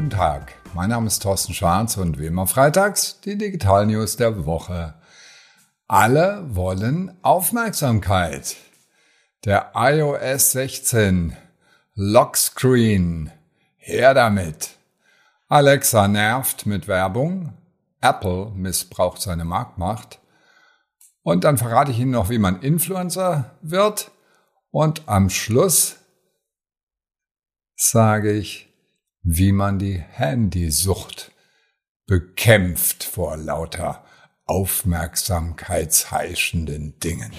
guten Tag. Mein Name ist Thorsten Schwarz und wie immer freitags die Digital News der Woche. Alle wollen Aufmerksamkeit. Der iOS 16 Lockscreen. Her damit. Alexa nervt mit Werbung. Apple missbraucht seine Marktmacht. Und dann verrate ich Ihnen noch, wie man Influencer wird. Und am Schluss sage ich, wie man die Handysucht bekämpft vor lauter aufmerksamkeitsheischenden Dingen.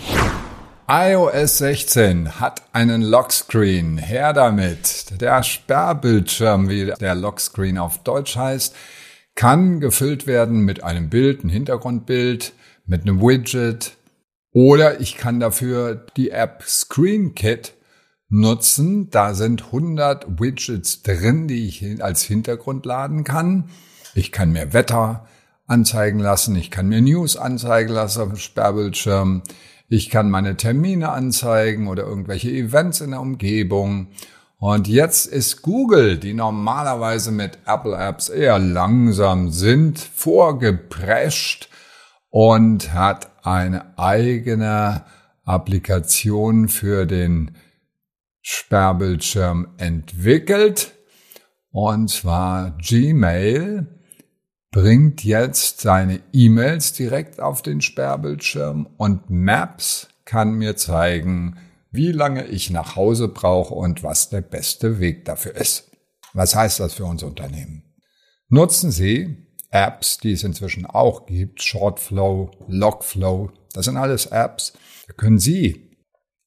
iOS 16 hat einen Lockscreen. Her damit. Der Sperrbildschirm, wie der Lockscreen auf Deutsch heißt, kann gefüllt werden mit einem Bild, ein Hintergrundbild, mit einem Widget. Oder ich kann dafür die App ScreenKit nutzen. Da sind 100 Widgets drin, die ich als Hintergrund laden kann. Ich kann mir Wetter anzeigen lassen, ich kann mir News anzeigen lassen auf dem Sperrbildschirm, ich kann meine Termine anzeigen oder irgendwelche Events in der Umgebung. Und jetzt ist Google, die normalerweise mit Apple Apps eher langsam sind, vorgeprescht und hat eine eigene Applikation für den Sperrbildschirm entwickelt. Und zwar Gmail bringt jetzt seine E-Mails direkt auf den Sperrbildschirm und Maps kann mir zeigen, wie lange ich nach Hause brauche und was der beste Weg dafür ist. Was heißt das für unser Unternehmen? Nutzen Sie Apps, die es inzwischen auch gibt, Shortflow, Logflow, das sind alles Apps. Da können Sie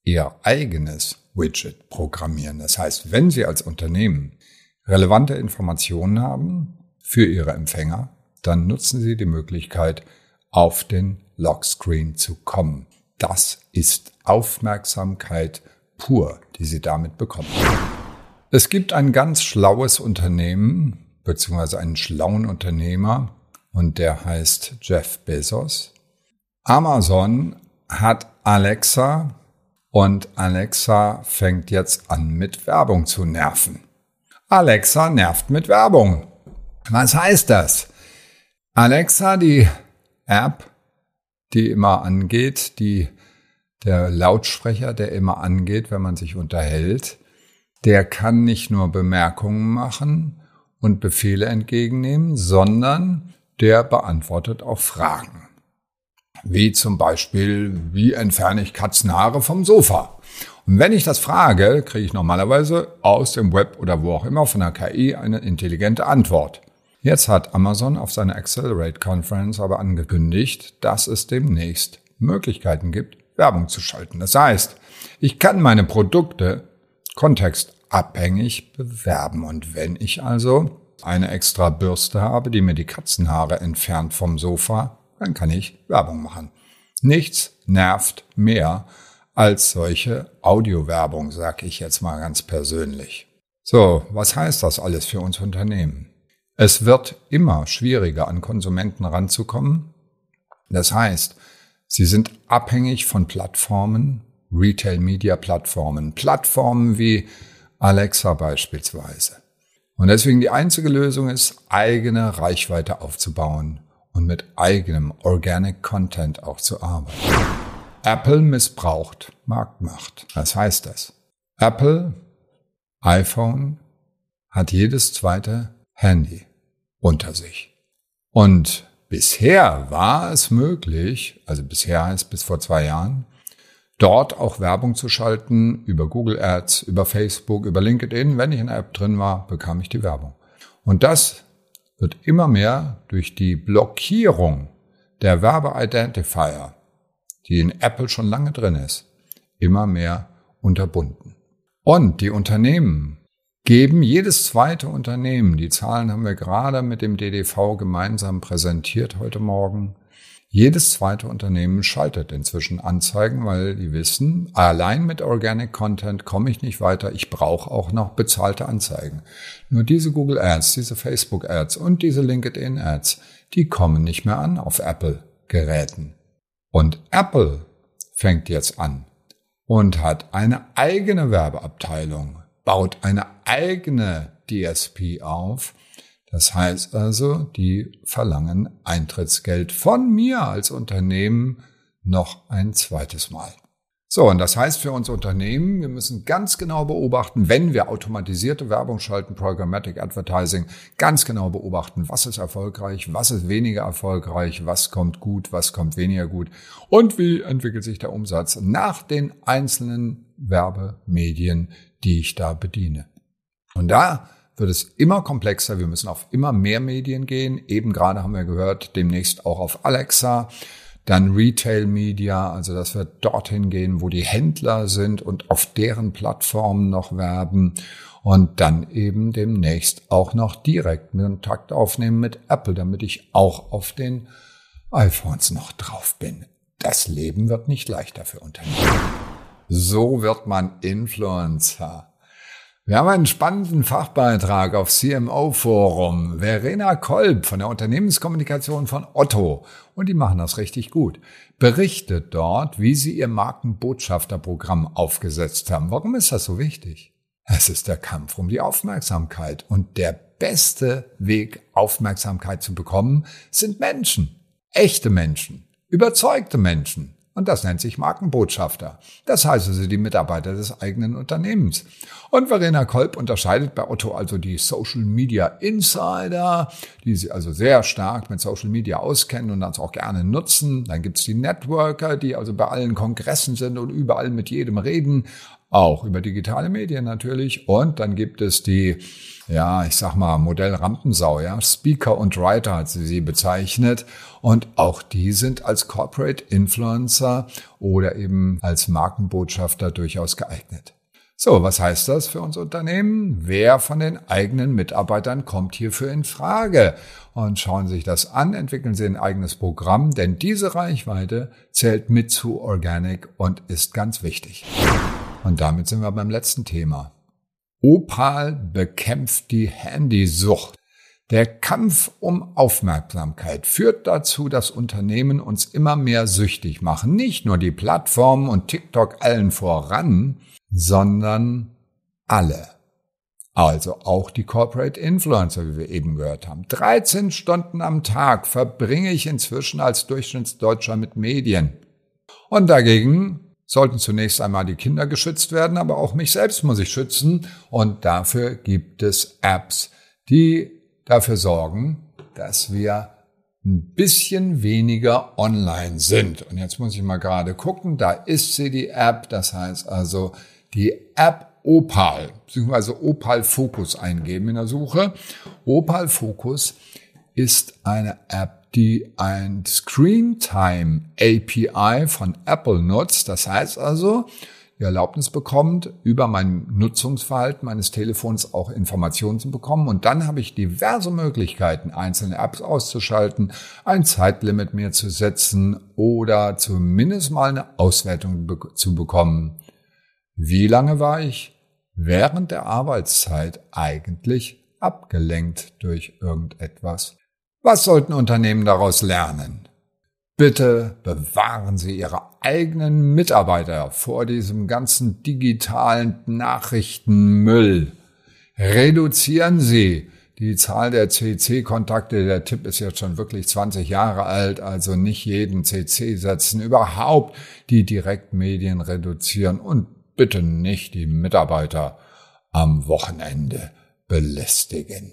Ihr eigenes Widget programmieren. Das heißt, wenn Sie als Unternehmen relevante Informationen haben für Ihre Empfänger, dann nutzen Sie die Möglichkeit, auf den Lockscreen zu kommen. Das ist Aufmerksamkeit pur, die Sie damit bekommen. Es gibt ein ganz schlaues Unternehmen, beziehungsweise einen schlauen Unternehmer, und der heißt Jeff Bezos. Amazon hat Alexa und Alexa fängt jetzt an mit Werbung zu nerven. Alexa nervt mit Werbung. Was heißt das? Alexa, die App, die immer angeht, die der Lautsprecher, der immer angeht, wenn man sich unterhält, der kann nicht nur Bemerkungen machen und Befehle entgegennehmen, sondern der beantwortet auch Fragen. Wie zum Beispiel, wie entferne ich Katzenhaare vom Sofa? Und wenn ich das frage, kriege ich normalerweise aus dem Web oder wo auch immer von der KI eine intelligente Antwort. Jetzt hat Amazon auf seiner Accelerate Conference aber angekündigt, dass es demnächst Möglichkeiten gibt, Werbung zu schalten. Das heißt, ich kann meine Produkte kontextabhängig bewerben. Und wenn ich also eine extra Bürste habe, die mir die Katzenhaare entfernt vom Sofa, dann kann ich Werbung machen. Nichts nervt mehr als solche Audiowerbung, sag ich jetzt mal ganz persönlich. So, was heißt das alles für uns Unternehmen? Es wird immer schwieriger, an Konsumenten ranzukommen. Das heißt, sie sind abhängig von Plattformen, Retail-Media-Plattformen, Plattformen wie Alexa beispielsweise. Und deswegen die einzige Lösung ist, eigene Reichweite aufzubauen und mit eigenem Organic Content auch zu arbeiten. Apple missbraucht Marktmacht. Was heißt das? Apple, iPhone, hat jedes zweite Handy unter sich. Und bisher war es möglich, also bisher heißt bis vor zwei Jahren, dort auch Werbung zu schalten über Google Ads, über Facebook, über LinkedIn. Wenn ich in der App drin war, bekam ich die Werbung. Und das wird immer mehr durch die Blockierung der Werbeidentifier, die in Apple schon lange drin ist, immer mehr unterbunden. Und die Unternehmen geben jedes zweite Unternehmen, die Zahlen haben wir gerade mit dem DDV gemeinsam präsentiert heute Morgen, jedes zweite Unternehmen schaltet inzwischen Anzeigen, weil die wissen, allein mit Organic Content komme ich nicht weiter. Ich brauche auch noch bezahlte Anzeigen. Nur diese Google Ads, diese Facebook Ads und diese LinkedIn Ads, die kommen nicht mehr an auf Apple Geräten. Und Apple fängt jetzt an und hat eine eigene Werbeabteilung, baut eine eigene DSP auf, Das heißt also, die verlangen Eintrittsgeld von mir als Unternehmen noch ein zweites Mal. So, und das heißt für uns Unternehmen, wir müssen ganz genau beobachten, wenn wir automatisierte Werbung schalten, Programmatic Advertising, ganz genau beobachten, was ist erfolgreich, was ist weniger erfolgreich, was kommt gut, was kommt weniger gut und wie entwickelt sich der Umsatz nach den einzelnen Werbemedien, die ich da bediene. Und da wird es immer komplexer. Wir müssen auf immer mehr Medien gehen. Eben gerade haben wir gehört, demnächst auch auf Alexa. Dann Retail Media, also dass wir dorthin gehen, wo die Händler sind und auf deren Plattformen noch werben. Und dann eben demnächst auch noch direkt Kontakt aufnehmen mit Apple, damit ich auch auf den iPhones noch drauf bin. Das Leben wird nicht leichter für Unternehmen. So wird man Influencer. Wir haben einen spannenden Fachbeitrag auf CMO Forum. Verena Kolb von der Unternehmenskommunikation von Otto. Und die machen das richtig gut. Berichtet dort, wie sie ihr Markenbotschafterprogramm aufgesetzt haben. Warum ist das so wichtig? Es ist der Kampf um die Aufmerksamkeit. Und der beste Weg, Aufmerksamkeit zu bekommen, sind Menschen. Echte Menschen. Überzeugte Menschen. Und das nennt sich Markenbotschafter. Das heißt also die Mitarbeiter des eigenen Unternehmens. Und Verena Kolb unterscheidet bei Otto also die Social Media Insider, die sie also sehr stark mit Social Media auskennen und das auch gerne nutzen. Dann gibt's die Networker, die also bei allen Kongressen sind und überall mit jedem reden auch über digitale Medien natürlich. Und dann gibt es die, ja, ich sag mal, Modell Rampensau, ja, Speaker und Writer hat sie sie bezeichnet. Und auch die sind als Corporate Influencer oder eben als Markenbotschafter durchaus geeignet. So, was heißt das für uns Unternehmen? Wer von den eigenen Mitarbeitern kommt hierfür in Frage? Und schauen Sie sich das an, entwickeln Sie ein eigenes Programm, denn diese Reichweite zählt mit zu Organic und ist ganz wichtig. Und damit sind wir beim letzten Thema. Opal bekämpft die Handysucht. Der Kampf um Aufmerksamkeit führt dazu, dass Unternehmen uns immer mehr süchtig machen. Nicht nur die Plattformen und TikTok allen voran, sondern alle. Also auch die Corporate Influencer, wie wir eben gehört haben. 13 Stunden am Tag verbringe ich inzwischen als Durchschnittsdeutscher mit Medien. Und dagegen sollten zunächst einmal die Kinder geschützt werden, aber auch mich selbst muss ich schützen. Und dafür gibt es Apps, die dafür sorgen, dass wir ein bisschen weniger online sind. Und jetzt muss ich mal gerade gucken, da ist sie die App, das heißt also die App Opal, beziehungsweise Opal Focus eingeben in der Suche. Opal Focus ist eine App, die ein Screen Time API von Apple nutzt. Das heißt also, die Erlaubnis bekommt, über mein Nutzungsverhalten meines Telefons auch Informationen zu bekommen. Und dann habe ich diverse Möglichkeiten, einzelne Apps auszuschalten, ein Zeitlimit mir zu setzen oder zumindest mal eine Auswertung zu bekommen. Wie lange war ich während der Arbeitszeit eigentlich abgelenkt durch irgendetwas? Was sollten Unternehmen daraus lernen? Bitte bewahren Sie Ihre eigenen Mitarbeiter vor diesem ganzen digitalen Nachrichtenmüll. Reduzieren Sie die Zahl der CC-Kontakte. Der Tipp ist jetzt schon wirklich 20 Jahre alt, also nicht jeden CC setzen. Überhaupt die Direktmedien reduzieren und bitte nicht die Mitarbeiter am Wochenende belästigen.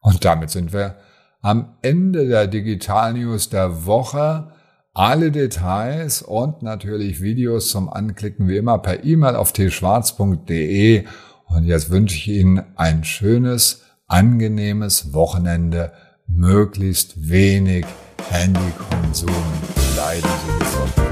Und damit sind wir am Ende der Digital News der Woche. Alle Details und natürlich Videos zum Anklicken wie immer per E-Mail auf tschwarz.de. Und jetzt wünsche ich Ihnen ein schönes, angenehmes Wochenende, möglichst wenig Handykonsum. Bleiben Sie gesund.